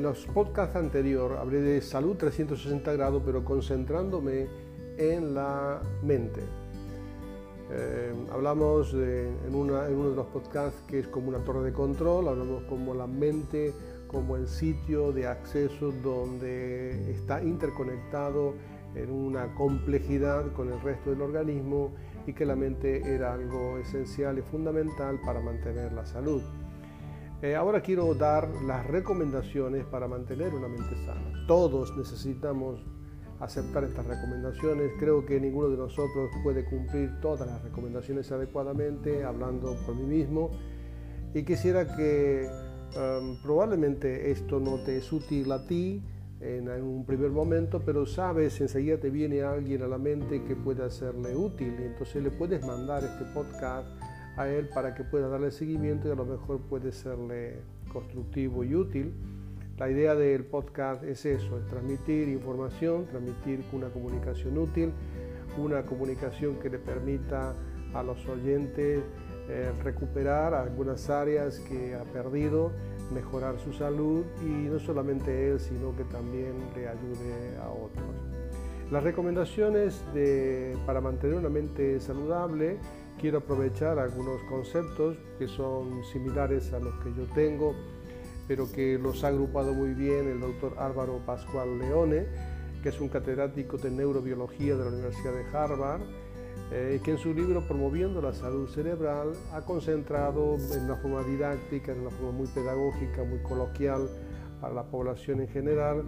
En los podcasts anteriores hablé de salud 360 grados, pero concentrándome en la mente. Eh, hablamos en, en, uno de los podcasts que es como una torre de control, hablamos como la mente, como el sitio de acceso donde está interconectado en una complejidad con el resto del organismo y que la mente era algo esencial y fundamental para mantener la salud. Eh, ahora quiero dar las recomendaciones para mantener una mente sana. Todos necesitamos aceptar estas recomendaciones. Creo que ninguno de nosotros puede cumplir todas las recomendaciones adecuadamente, hablando por mí mismo. Y quisiera que um, probablemente esto no te es útil a ti en, un primer momento, pero sabes, enseguida te viene alguien a la mente que puede hacerle útil. Y entonces le puedes mandar este podcast a él para que pueda darle seguimiento y a lo mejor puede serle constructivo y útil. La idea del podcast es eso, es transmitir información, transmitir una comunicación útil, una comunicación que le permita a los oyentes eh, recuperar algunas áreas que ha perdido, mejorar su salud y no solamente él, sino que también le ayude a otros. Las recomendaciones de, para mantener una mente saludable quiero aprovechar algunos conceptos que son similares a los que yo tengo, pero que los ha agrupado muy bien el doctor Álvaro Pascual Leone, que es un catedrático de neurobiología de la Universidad de Harvard, eh, que en su libro Promoviendo la Salud Cerebral ha concentrado en una forma didáctica, en una forma muy pedagógica, muy coloquial para la población en general,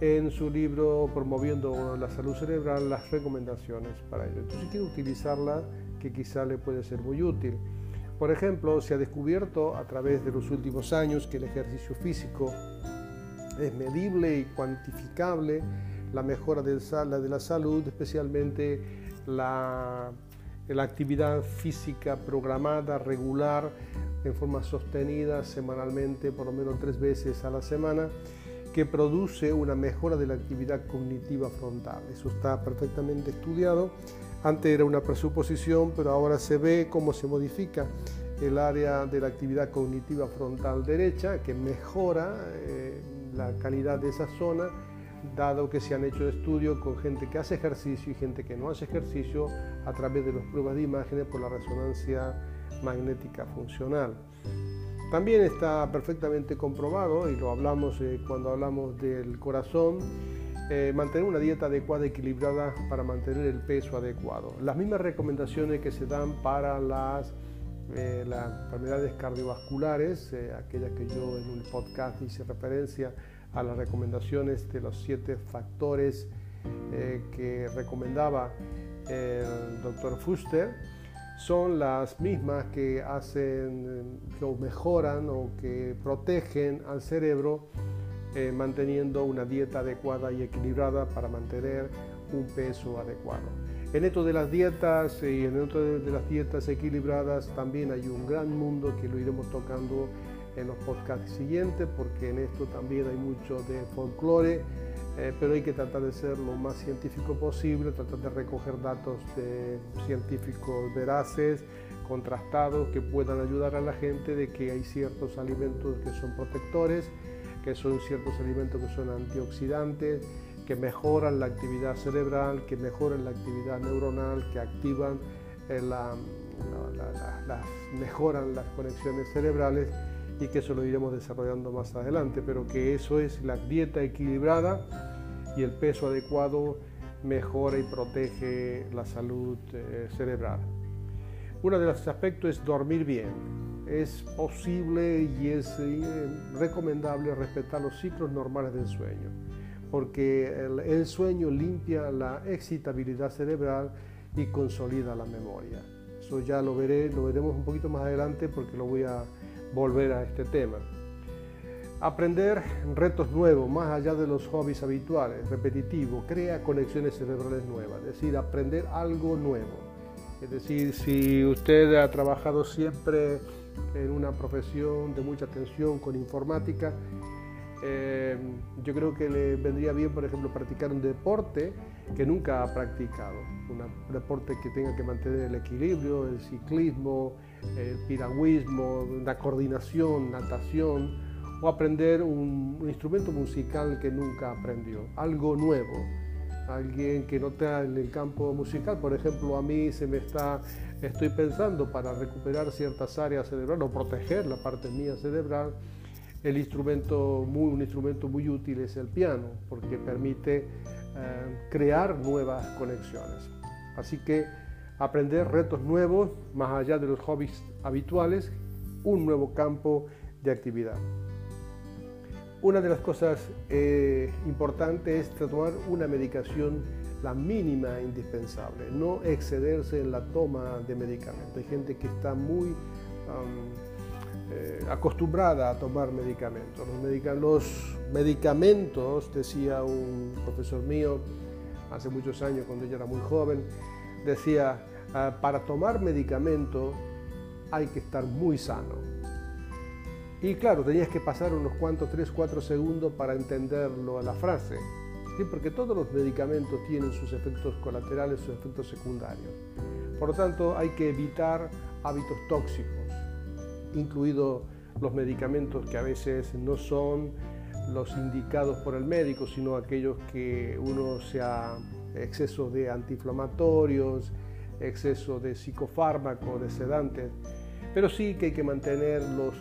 en su libro Promoviendo la Salud Cerebral las recomendaciones para ello. Entonces quiero utilizarla que quizá le puede ser muy útil. Por ejemplo, se ha descubierto a través de los últimos años que el ejercicio físico es medible y cuantificable, la mejora de la salud, especialmente la, la actividad física programada, regular, en forma sostenida semanalmente, por lo menos tres veces a la semana, que produce una mejora de la actividad cognitiva frontal. Eso está perfectamente estudiado antes era una presuposición, pero ahora se ve cómo se modifica el área de la actividad cognitiva frontal derecha, que mejora eh, la calidad de esa zona, dado que se han hecho estudios con gente que hace ejercicio y gente que no hace ejercicio a través de las pruebas de imágenes por la resonancia magnética funcional. También está perfectamente comprobado, y lo hablamos eh, cuando hablamos del corazón, eh, mantener una dieta adecuada, equilibrada para mantener el peso adecuado. Las mismas recomendaciones que se dan para las, eh, las enfermedades cardiovasculares, eh, aquellas que yo en un podcast hice referencia a las recomendaciones de los siete factores que recomendaba el doctor Fuster, son las mismas que hacen, que mejoran o que protegen al cerebro eh, manteniendo una dieta adecuada y equilibrada para mantener un peso adecuado. En esto de las dietas y en esto de las dietas equilibradas también hay un gran mundo que lo iremos tocando en los podcasts siguientes porque en esto también hay mucho de folclore, eh, pero hay que tratar de ser lo más científico posible, tratar de recoger datos de científicos veraces, contrastados, que puedan ayudar a la gente de que hay ciertos alimentos que son protectores que son ciertos alimentos que son antioxidantes, que mejoran la actividad cerebral, que mejoran la actividad neuronal, que activan eh, la, mejoran las conexiones cerebrales y que eso lo iremos desarrollando más adelante, pero que eso es la dieta equilibrada y el peso adecuado mejora y protege la salud eh, cerebral. Uno de los aspectos es dormir bien es posible y es eh, recomendable respetar los ciclos normales del sueño, porque el, sueño limpia la excitabilidad cerebral y consolida la memoria. Eso ya lo veré, lo veremos un poquito más adelante porque lo voy a volver a este tema. Aprender retos nuevos, más allá de los hobbies habituales, repetitivos, crea conexiones cerebrales nuevas, es decir, aprender algo nuevo. Es decir, si usted ha trabajado siempre en una profesión de mucha atención con informática, eh, yo creo que le vendría bien, por ejemplo, practicar un deporte que nunca ha practicado, un deporte que tenga que mantener el equilibrio, el ciclismo, el piragüismo, la coordinación, natación, o aprender un, instrumento musical que nunca aprendió, algo nuevo. Alguien que no está en el campo musical, por ejemplo, a mí se me está, estoy pensando para recuperar ciertas áreas cerebrales o proteger la parte mía cerebral, el instrumento muy, un instrumento muy útil es el piano, porque permite eh, crear nuevas conexiones. Así que aprender retos nuevos, más allá de los hobbies habituales, un nuevo campo de actividad. Una de las cosas eh, importantes es tomar una medicación la mínima indispensable, no excederse en la toma de medicamentos. Hay gente que está muy eh, acostumbrada a tomar medicamentos. Los, medicamentos, decía un profesor mío hace muchos años cuando yo era muy joven, decía, ah, para tomar medicamento hay que estar muy sano y claro, tenías que pasar unos cuantos, 3, 4 segundos para entenderlo la frase. ¿sí? Porque todos los medicamentos tienen sus efectos colaterales, sus efectos secundarios. Por lo tanto, hay que evitar hábitos tóxicos, incluidos los medicamentos que a veces no son los indicados por el médico, sino aquellos que uno sea exceso de antiinflamatorios, exceso de psicofármacos, de sedantes pero sí que hay que mantener los,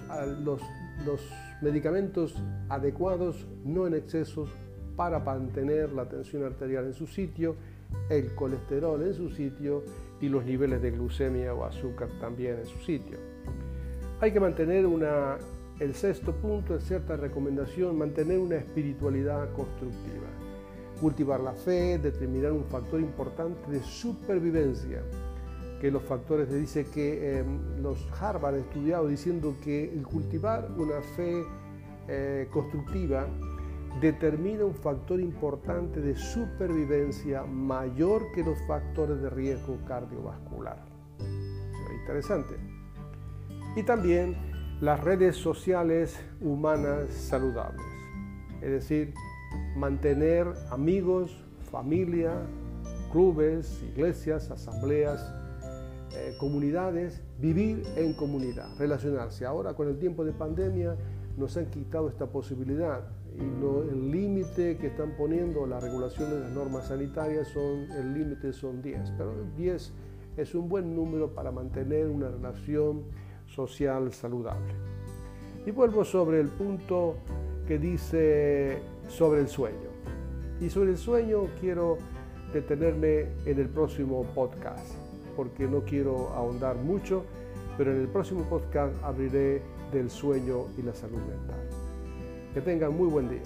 medicamentos adecuados, no en excesos, para mantener la tensión arterial en su sitio, el colesterol en su sitio y los niveles de glucemia o azúcar también en su sitio. Hay que mantener una, el sexto punto es cierta recomendación, mantener una espiritualidad constructiva, cultivar la fe, determinar un factor importante de supervivencia que los factores, le dice que em, los Harvard han estudiado diciendo que el cultivar una fe eh, constructiva determina un factor importante de supervivencia mayor que los factores de riesgo cardiovascular. interesante. Y también las redes sociales humanas saludables, es decir, mantener amigos, familia, clubes, iglesias, asambleas, eh, comunidades, vivir en comunidad, relacionarse. Ahora con el tiempo de pandemia nos han quitado esta posibilidad y el límite que están poniendo las regulaciones las normas sanitarias son, el límite son 10, pero 10 es un buen número para mantener una relación social saludable. Y vuelvo sobre el punto que dice sobre el sueño. Y sobre el sueño quiero detenerme en el próximo podcast porque no quiero ahondar mucho, pero en el próximo podcast abriré del sueño y la salud mental. Que tengan muy buen día.